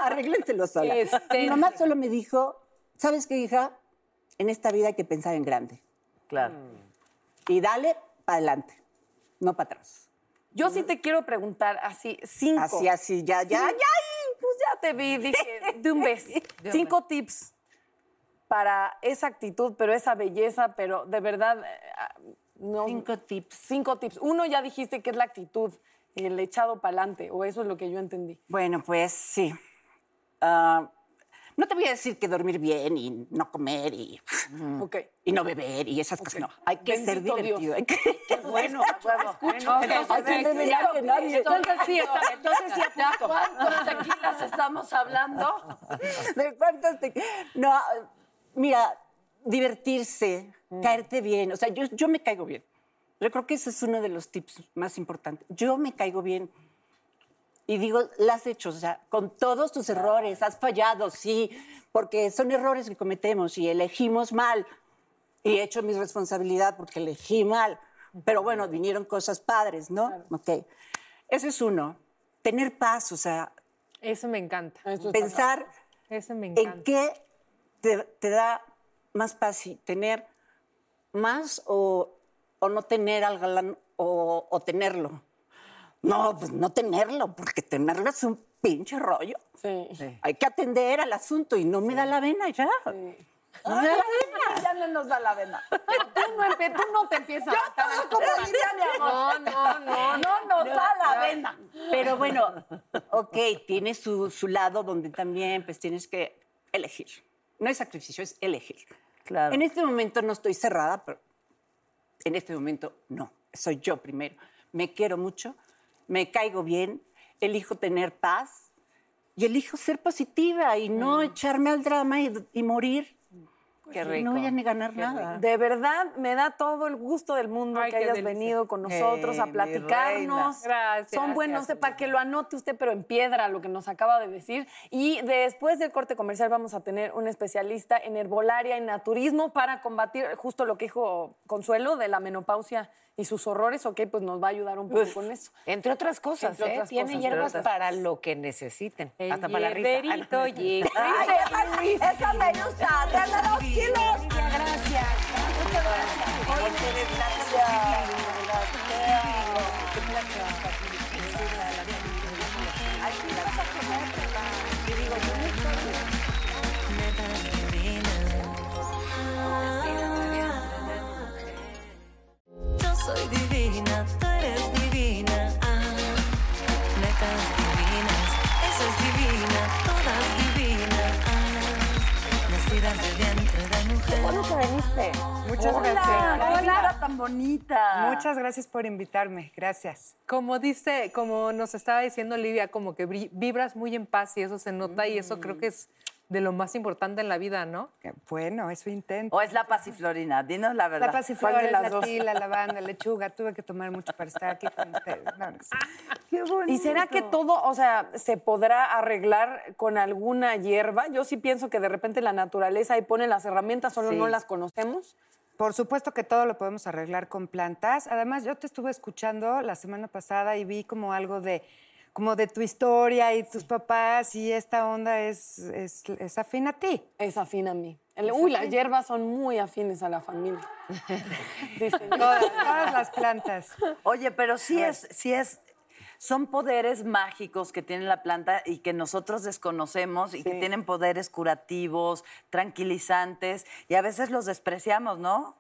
arréglenselo sola. Este- Mi mamá solo me dijo, ¿sabes qué, hija? En esta vida hay que pensar en grande. Claro. Y dale para adelante, no para atrás. Yo sí te quiero preguntar así, cinco. Así, así, ya, ya, ya. Pues ya te vi, dije, de un beso. Cinco tips para esa actitud, pero esa belleza, pero de verdad, eh, no. Cinco tips. Cinco tips. Uno ya dijiste que es la actitud, el echado para adelante, o eso es lo que yo entendí. Bueno, pues sí. Ah, no te voy a decir que dormir bien y no comer y, y no beber y esas cosas, no. Hay que ser divertido. Dios. Hay que... Bueno, Escucho. Entonces sí, entonces sí apunto. ¿Cuántos tequilas estamos hablando? ¿De cuántos te- No, mira, divertirse, caerte bien. O sea, yo, yo me caigo bien. Yo creo que ese es uno de los tips más importantes. Yo me caigo bien. Y digo, la has hecho, o sea, con todos tus errores, has fallado, sí, porque son errores que cometemos y elegimos mal. Y he hecho mi responsabilidad porque elegí mal. Pero bueno, vinieron cosas padres, ¿no? Ok. Ese es uno. Tener paz, o sea, Eso me encanta. Pensar Eso me ¿En encanta. qué te, te da más paz si tener más o, o no tener al galán o, o tenerlo? No, pues no tenerlo, porque tenerlo es un pinche rollo. Sí. Hay que atender al asunto y no me da la vena ya. No me da la ya no nos da la vena. Pero tú no, tú no te empiezas a matar. diría mi amor. No, no, no. No nos da la vena. Pero bueno, ok, tiene su, su lado donde también pues tienes que elegir. No es sacrificio, es elegir. Claro. En este momento no estoy cerrada, pero en este momento no. Soy yo primero. Me quiero mucho, me caigo bien, elijo tener paz y elijo ser positiva y no echarme al drama y, y morir. Qué No rico. voy a ni ganar nada. De verdad, me da todo el gusto del mundo Ay, que hayas delicia. venido con nosotros a platicarnos. Gracias, Son buenos, para que lo anote usted, pero en piedra, lo que nos acaba de decir. Y después del corte comercial vamos a tener un especialista en herbolaria y naturismo para combatir justo lo que dijo Consuelo de la menopausia y sus horrores. Ok, pues nos va a ayudar un poco con eso. Entre otras cosas, Entre ¿eh? otras Tiene cosas, hierbas entre otras para lo que necesiten. El hasta para la risa. Ah, no. hierberito. Ay, esa, me gusta. Dos kilos. Gracias. Netas divinas. Soy divina, tú eres divina. Ah, netas divinas, ella es divina, todas divinas. Ah, nacidas de vientre de mujer. Bueno que veniste. Muchas Hola, gracias. qué cara tan bonita. Muchas gracias por invitarme. Gracias. Como dice, como nos estaba diciendo Livia, como que vibras muy en paz y eso se nota y eso creo que es de lo más importante en la vida, ¿no? Bueno, eso intento. O es la pasiflorina, dinos la verdad. La ¿Cuál pasiflora, de la las dos? tila, la lavanda, lechuga. Tuve que tomar mucho para estar aquí con ustedes. No, no sé. Qué bonito. ¿Y será que todo, o sea, se podrá arreglar con alguna hierba? Yo sí pienso que de repente la naturaleza ahí pone las herramientas, solo Sí. no las conocemos. Por supuesto que todo lo podemos arreglar con plantas. Además, yo te estuve escuchando la semana pasada y vi como algo de como de tu historia y tus papás y esta onda es, es, es afín a ti. Es afín a mí. El- uy, las hierbas son muy afines a la familia. Dicen. Todas, todas las plantas. Oye, pero sí es, sí es, son poderes mágicos que tiene la planta y que nosotros desconocemos y que tienen poderes curativos, tranquilizantes y a veces los despreciamos, ¿no?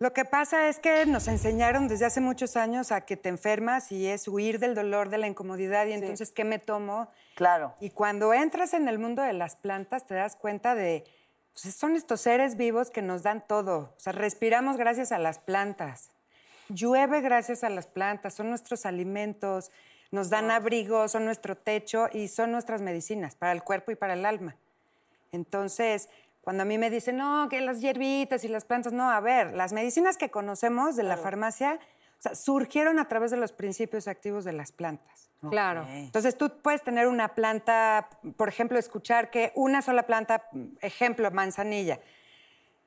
Lo que pasa es que nos enseñaron desde hace muchos años a que te enfermas y es huir del dolor, de la incomodidad y entonces, ¿qué me tomo? Claro. Y cuando entras en el mundo de las plantas te das cuenta de, pues son estos seres vivos que nos dan todo. O sea, respiramos gracias a las plantas. Llueve gracias a las plantas, son nuestros alimentos, nos dan abrigo, son nuestro techo y son nuestras medicinas para el cuerpo y para el alma. Entonces, cuando a mí me dicen, no, que las hierbitas y las plantas, no, a ver, las medicinas que conocemos de la farmacia o sea, surgieron a través de los principios activos de las plantas. Claro. Entonces tú puedes tener una planta, por ejemplo, escuchar que una sola planta, ejemplo, manzanilla,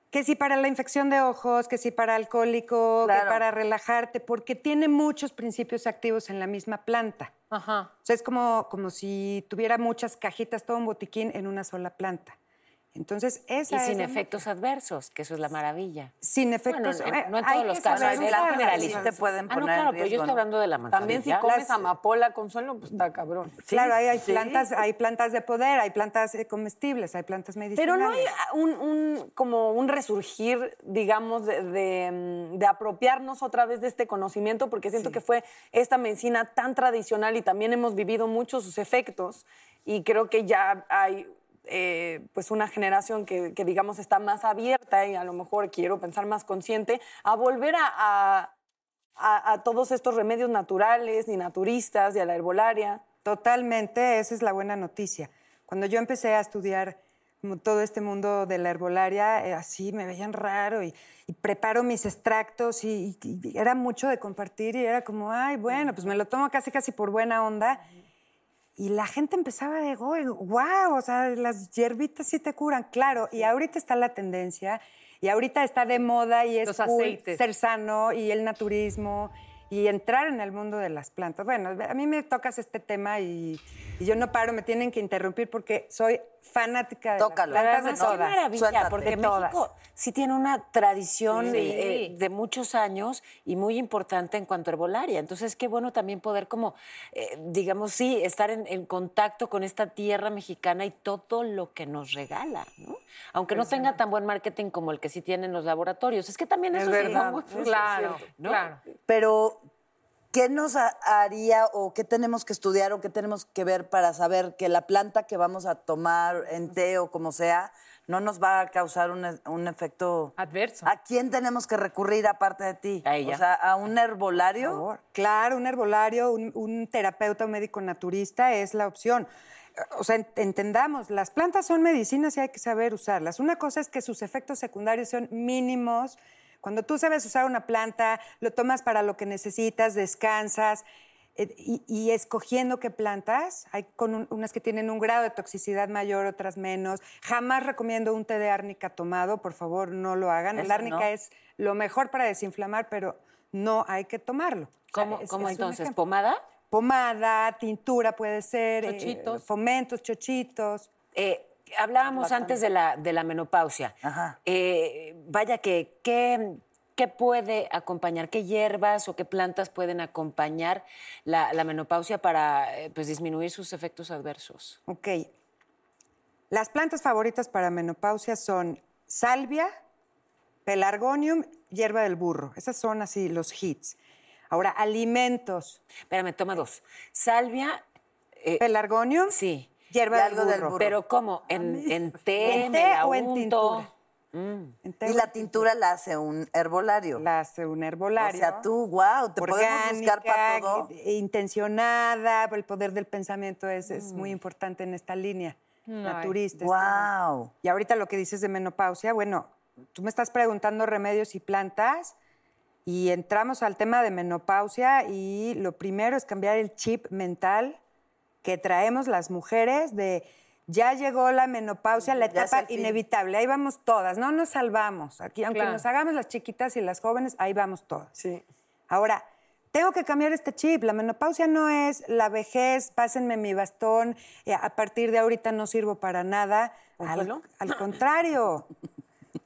que si para la infección de ojos, que si para alcohólico, Claro. que para relajarte, porque tiene muchos principios activos en la misma planta. Ajá. O sea, es como, como si tuviera muchas cajitas, todo un botiquín en una sola planta. Entonces, esa Y es sin la- efectos adversos, que eso es la maravilla. Sin efectos. Bueno, en- no en hay todos los casos, en generalidad. Sí te pueden Ah, no, poner en claro, pero yo riesgo, estoy hablando de la manzanilla. También si comes amapola, Consuelo, pues está cabrón. Claro, hay, hay sí. plantas, hay plantas de poder, hay plantas eh, comestibles, hay plantas Pero medicinales. no hay un, un- como un resurgir, digamos, de, de, mm, de apropiarnos otra vez de este conocimiento, porque siento que fue esta medicina tan tradicional y también hemos vivido muchos sus efectos y creo que ya hay eh, pues una generación que, que, digamos está más abierta y a lo mejor quiero pensar más consciente a volver a, a- todos estos remedios naturales y naturistas y a la herbolaria. Totalmente, esa es la buena noticia. Cuando yo empecé a estudiar todo este mundo de la herbolaria, eh, así me veían raro y, y preparo mis extractos y, y- y era mucho de compartir y era como, ay, bueno, pues me lo tomo casi casi por buena onda. Y la gente empezaba de, wow, o sea, las hierbitas sí te curan, claro. Y ahorita está la tendencia y ahorita está de moda y es Los cool aceites. ser sano y el naturismo y entrar en el mundo de las plantas. Bueno, a mí me tocas este tema y, y yo no paro, me tienen que interrumpir porque soy fanática de Tócalo. las plantas de qué maravilla, Suéltate. porque De México sí tiene una tradición Sí. eh, de muchos años y muy importante en cuanto a herbolaria. Entonces, qué bueno también poder como, eh, digamos, sí, estar en, en contacto con esta tierra mexicana y todo lo que nos regala, ¿no? Aunque no tenga tan buen marketing como el que sí tienen los laboratorios. Es que también Es eso verdad, muy eso es Claro. ¿no? claro. Pero, ¿qué nos ha- haría o qué tenemos que estudiar o qué tenemos que ver para saber que la planta que vamos a tomar en té o como sea no nos va a causar un, e- un efecto Adverso. ¿A quién tenemos que recurrir aparte de ti? A ella. O sea, a un herbolario. Por favor. Claro, un herbolario, un, un terapeuta o médico naturista es la opción. O sea, en- entendamos, las plantas son medicinas y hay que saber usarlas. Una cosa es que sus efectos secundarios son mínimos. Cuando tú sabes usar una planta, lo tomas para lo que necesitas, descansas. eh, Y, y escogiendo qué plantas, hay con un- unas que tienen un grado de toxicidad mayor, otras menos. Jamás recomiendo un té de árnica tomado, por favor, no lo hagan. El árnica no. es lo mejor para desinflamar, pero no hay que tomarlo. O sea, ¿Cómo, es- cómo es entonces? ¿Pomada? Pomada, tintura puede ser, eh, Chochitos. fomentos, chochitos. Eh, hablábamos antes de la, de la menopausia. Ajá. Eh, vaya que, ¿qué, qué puede acompañar? ¿Qué hierbas o qué plantas pueden acompañar la, la menopausia para eh, pues, disminuir sus efectos adversos? Ok. Las plantas favoritas para menopausia son salvia, pelargonium, hierba del burro. Esas son así los hits. Ahora, alimentos. Espérame, toma dos. Salvia, eh, Pelargonium, sí. Hierba Y del algo del burro. Pero ¿cómo? ¿En, en té? ¿En me té la o en tintura? Mm. En té Y la tintura la hace un herbolario. La hace un herbolario. O sea, tú, wow, te podemos buscar para todo. eh, intencionada, el poder del pensamiento es, es Mm. muy importante en esta línea naturista. Wow. Y ahorita lo que dices de menopausia, bueno, tú me estás preguntando remedios y plantas y entramos al tema de menopausia y lo primero es cambiar el chip mental que traemos las mujeres de ya llegó la menopausia, la etapa inevitable, ahí vamos todas, no nos salvamos. Aquí, aunque Claro. nos hagamos las chiquitas y las jóvenes, ahí vamos todas. Sí. Ahora, tengo que cambiar este chip. La menopausia no es la vejez, pásenme mi bastón, eh, a partir de ahorita no sirvo para nada. Al, al contrario.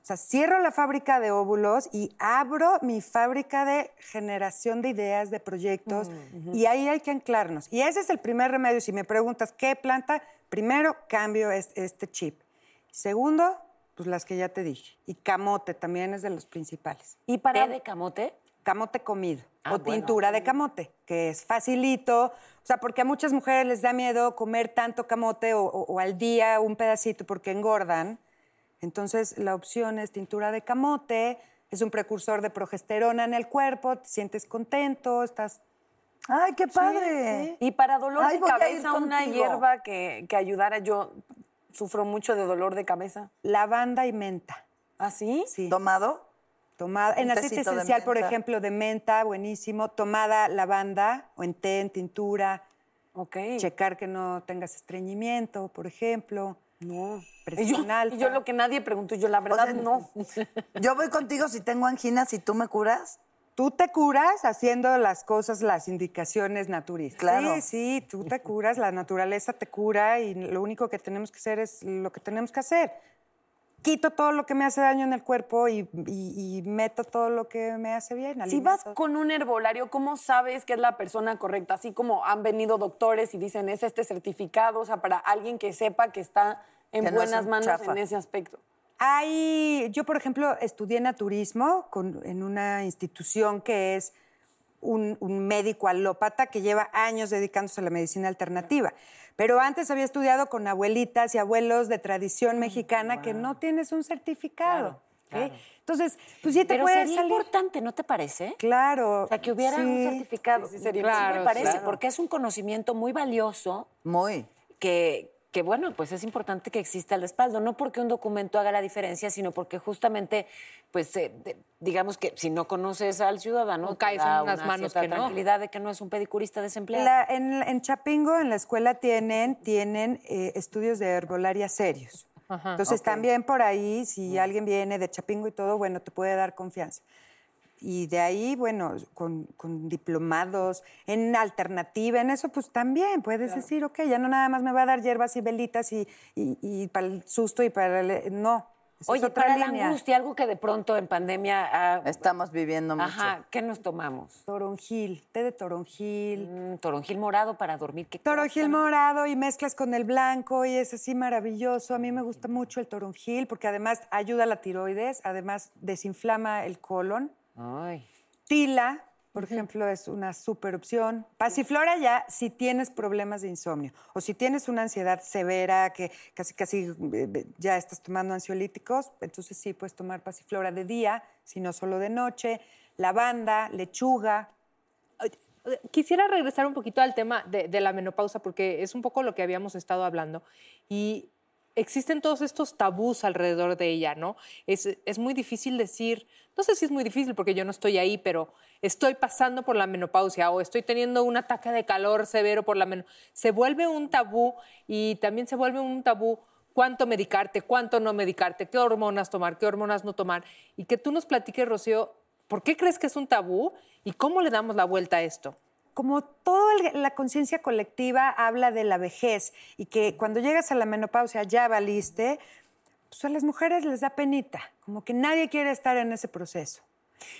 O sea, cierro la fábrica de óvulos y abro mi fábrica de generación de ideas, de proyectos, y ahí hay que anclarnos. Y ese es el primer remedio. Si me preguntas qué planta, primero cambio es- este chip. Segundo, pues las que ya te dije. Y camote también es de los principales. ¿Y para de camote? camote comido Ah, o bueno. tintura de camote, que es facilito, o sea, porque a muchas mujeres les da miedo comer tanto camote o, o- o al día un pedacito porque engordan. Entonces, la opción es tintura de camote, es un precursor de progesterona en el cuerpo, te sientes contento, estás... Ay, qué padre. Y para dolor Ay, de cabeza, una hierba que, que ayudara. Yo sufro mucho de dolor de cabeza. Lavanda y menta. ¿Ah, sí? Sí. ¿Tomado? Tomada, en aceite esencial, por ejemplo, de menta, buenísimo. Tomada lavanda o en té, en tintura. Ok. Checar que no tengas estreñimiento, por ejemplo. No. Y Presión yo, alta. y yo lo que nadie preguntó, yo la verdad sea, no. Yo voy contigo si tengo anginas y tú me curas. Tú te curas haciendo las cosas, las indicaciones naturistas. Claro. Sí, sí, tú te curas, la naturaleza te cura y lo único que tenemos que hacer es lo que tenemos que hacer. Quito todo lo que me hace daño en el cuerpo y, y- y meto todo lo que me hace bien. Si vas con un herbolario, ¿cómo sabes que es la persona correcta? Así como han venido doctores y dicen, es este certificado, o sea, para alguien que sepa que está en Que buenas manos chafa. en ese aspecto. Hay, yo por ejemplo estudié naturismo con- en una institución que es un, un médico alópata que lleva años dedicándose a la medicina alternativa. Pero antes había estudiado con abuelitas y abuelos de tradición mexicana que no tienes un certificado. Entonces, pues sí te Pero puedes sería salir. importante, ¿no te parece? Claro. O sea, que hubiera un certificado. Sí, sí, sería Sí Claro, me parece, claro. porque es un conocimiento muy valioso Muy. que, que, bueno, pues es importante que exista el respaldo. No porque un documento haga la diferencia, sino porque justamente, pues, eh, digamos que si no conoces al ciudadano, O te caes en unas una manos que no. tranquilidad de que no es un pedicurista desempleado. La- en, en Chapingo, en la escuela, tienen, tienen eh, estudios de herbolaria serios. Entonces, también por ahí, si alguien viene de Chapingo y todo, bueno, te puede dar confianza. Y de ahí, bueno, con, con diplomados, en alternativa, en eso pues también puedes decir, ok, ya no nada más me va a dar hierbas y velitas y, y- y para el susto y para el... No, esa es Oye, otra para la línea. angustia, algo que de pronto en pandemia... ah, Estamos viviendo mucho. Ajá, ¿qué nos tomamos? Toronjil, té de toronjil. Mm, toronjil morado para dormir. ¿qué Toronjil cosa, no? morado y mezclas con el blanco y es así maravilloso. A mí me gusta mucho el toronjil porque además ayuda a la tiroides, además desinflama el colon. Ay. Tila, por ejemplo, es una super opción. Pasiflora ya si tienes problemas de insomnio o si tienes una ansiedad severa que casi casi eh, ya estás tomando ansiolíticos, entonces sí puedes tomar pasiflora de día, si no solo de noche. Lavanda, lechuga. Quisiera regresar un poquito al tema de, de la menopausa, porque es un poco lo que habíamos estado hablando. Y existen todos estos tabús alrededor de ella, ¿no? Es, es muy difícil decir, no sé si es muy difícil porque yo no estoy ahí, pero estoy pasando por la menopausia o estoy teniendo un ataque de calor severo por la menopausia. Se vuelve un tabú y también se vuelve un tabú cuánto medicarte, cuánto no medicarte, qué hormonas tomar, qué hormonas no tomar. Y que tú nos platiques, Rocío, ¿por qué crees que es un tabú y cómo le damos la vuelta a esto? Como toda la conciencia colectiva habla de la vejez y que cuando llegas a la menopausia ya valiste, pues a las mujeres les da penita, como que nadie quiere estar en ese proceso.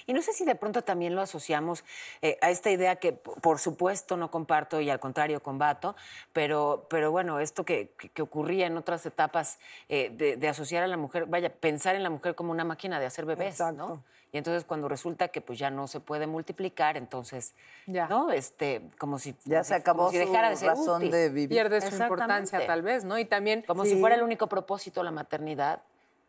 Y no sé si de pronto también lo asociamos eh, a esta idea que, por supuesto, no comparto y al contrario combato, pero, pero bueno, esto que, que- ocurría en otras etapas eh, de, de asociar a la mujer, vaya, pensar en la mujer como una máquina de hacer bebés, ¿no? Y entonces cuando resulta que pues ya no se puede multiplicar, entonces, Ya. ¿no? Este, como si Ya se acabó como si su dejara de ser razón útil. de vivir. Pierde su importancia tal vez, ¿no? Y también... Como si fuera el único propósito la maternidad.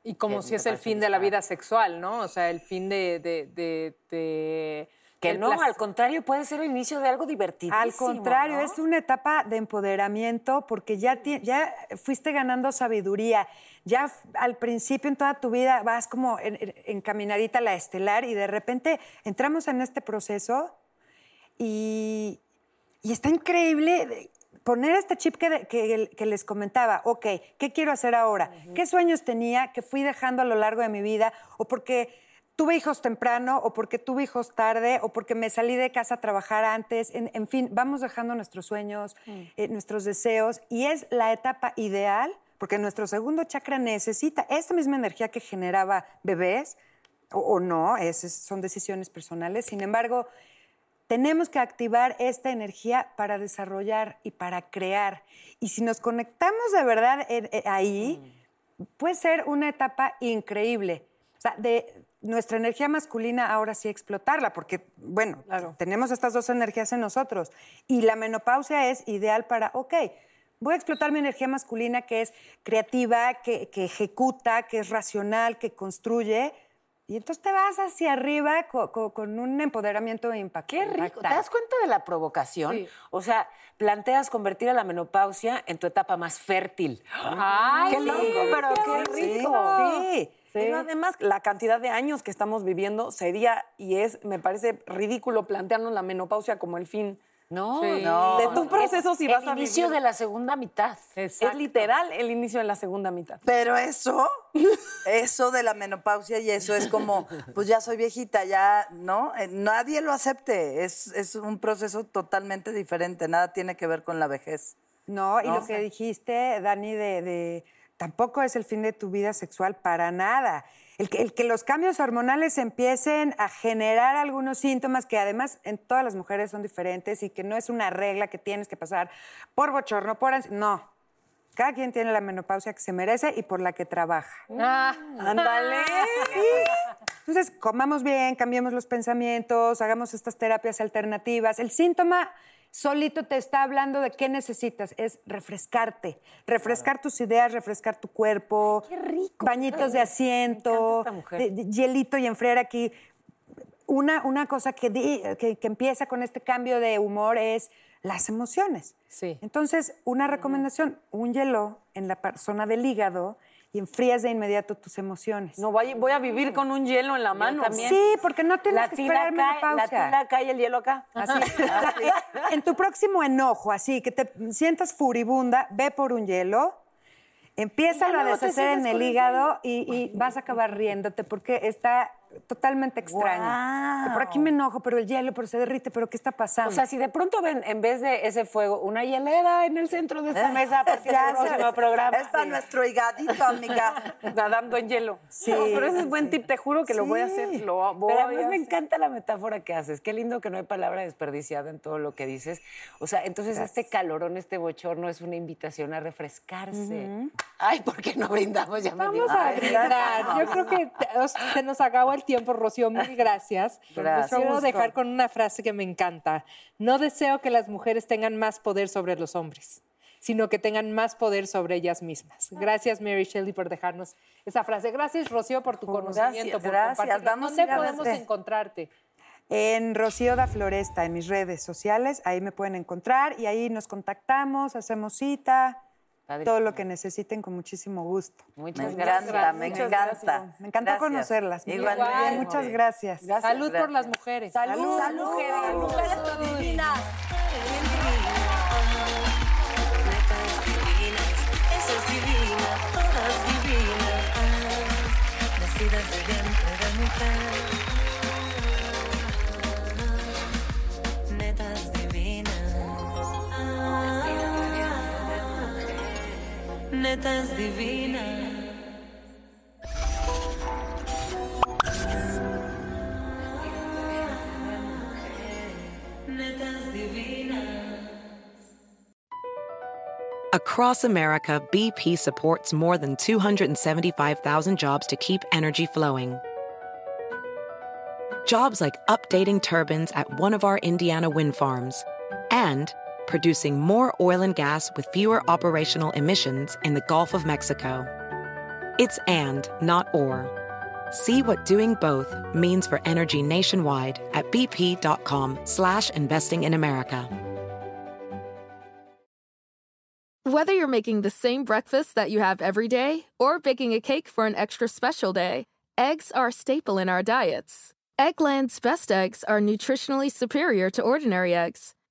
Y como si es el fin de la vida sexual, ¿no? O sea, el fin de... de, de- de- Que no, placer. al contrario, puede ser el inicio de algo divertidísimo. Al contrario, ¿no? es una etapa de empoderamiento porque ya, ti- ya fuiste ganando sabiduría. Ya al principio en toda tu vida vas como en- en- encaminadita a la estelar y de repente entramos en este proceso y, y está increíble poner este chip que, de- que- que les comentaba. Ok, ¿qué quiero hacer ahora? ¿Qué sueños tenía que fui dejando a lo largo de mi vida? O porque tuve hijos temprano, o porque tuve hijos tarde, o porque me salí de casa a trabajar antes. En, en fin, vamos dejando nuestros sueños, eh, nuestros deseos, y es la etapa ideal, porque nuestro segundo chakra necesita esta misma energía que generaba bebés, o, o no, es- son decisiones personales. Sin embargo, tenemos que activar esta energía para desarrollar y para crear. Y si nos conectamos de verdad eh, ahí, puede ser una etapa increíble. O sea, de nuestra energía masculina ahora sí explotarla, porque, bueno, tenemos estas dos energías en nosotros. Y la menopausia es ideal para, ok, voy a explotar mi energía masculina que es creativa, que, que ejecuta, que es racional, que construye. Y entonces te vas hacia arriba co- co- con, un empoderamiento impactante. Qué rico. ¿Te das cuenta de la provocación? O sea, planteas convertir a la menopausia en tu etapa más fértil. Ay, Qué sí, loco, pero qué Sí, rico. sí. Pero además, la cantidad de años que estamos viviendo sería, y es, me parece ridículo plantearnos la menopausia como el fin. No, Sí. no. De tu proceso, si el vas a inicio vivir. de la segunda mitad. Es literal el inicio de la segunda mitad. Pero eso, eso de la menopausia y eso es como, pues ya soy viejita, ya, ¿no? Eh, Nadie lo acepte. Es, es un proceso totalmente diferente. Nada tiene que ver con la vejez. No, y ¿No? lo que dijiste, Dani, de, de- tampoco es el fin de tu vida sexual para nada. El que, el que los cambios hormonales empiecen a generar algunos síntomas que además en todas las mujeres son diferentes y que no es una regla que tienes que pasar por bochorno, por No. Cada quien tiene la menopausia que se merece y por la que trabaja. Ah, Ándale. Entonces, comamos bien, cambiemos los pensamientos, hagamos estas terapias alternativas. El síntoma solito te está hablando de qué necesitas, es refrescarte, refrescar tus ideas, refrescar tu cuerpo. Qué rico. Bañitos de asiento, de- de hielito y enfriar aquí. Una, una cosa que, di- que, que empieza con este cambio de humor es las emociones. Sí. Entonces, una recomendación, un hielo en la zona del hígado y enfrías de inmediato tus emociones. No, voy, voy a vivir con un hielo en la mano. también. Sí, porque no tienes La que esperar cae, la menopausia. tila cae el hielo acá. Así. en tu próximo enojo, así que te sientas furibunda, ve por un hielo, empieza a deshacer en el hígado y, y vas a acabar riéndote porque está totalmente extraña. Por aquí me enojo, pero el hielo, pero se derrite, pero ¿qué está pasando? O sea, si de pronto ven, en vez de ese fuego, una hielera en el centro de esta mesa a partir del próximo programa. Es para nuestro higadito, amiga. Nadando en hielo. Sí, No, pero ese es buen tip, te juro que lo voy a hacer. Lo voy Pero a además me encanta la metáfora que haces. Qué lindo que no hay palabra desperdiciada en todo lo que dices. O sea, entonces este calorón, este bochorno es una invitación a refrescarse. Ay, ¿por qué no brindamos? Ya me Vamos a brindar. Yo creo que te- se nos acabó el tiempo, Rocío. Mil gracias. Gracias. Quiero dejar con una frase que me encanta. No deseo que las mujeres tengan más poder sobre los hombres, sino que tengan más poder sobre ellas mismas. Gracias, Mary Shelley, por dejarnos esa frase. Gracias, Rocío, por tu conocimiento, por gracias. Vamos ¿Dónde podemos encontrarte? En Rocío da Floresta, en mis redes sociales, ahí me pueden encontrar y ahí nos contactamos, hacemos cita, Padrísimo. todo lo que necesiten con muchísimo gusto. Muchas Me gracias. encanta, me Muchas encanta. gracias. Me encantó Gracias. conocerlas. Muy Igualmente. bien, Muchas gracias. Salud por las mujeres. Salud, Salud, mujeres. mujeres divinas. Netas divinas, esa es divina, todas divinas, nacidas de vientre de mujer. Netas divinas. Netas divinas. Across America, BP supports more than 275,000 jobs to keep energy flowing. Jobs like updating turbines at one of our Indiana wind farms and producing more oil and gas with fewer operational emissions in the Gulf of Mexico. It's and, not or. See what doing both means for energy nationwide at bp.com slash investing in America. Whether you're making the same breakfast that you have every day or baking a cake for an extra special day, eggs are a staple in our diets. Eggland's best eggs are nutritionally superior to ordinary eggs,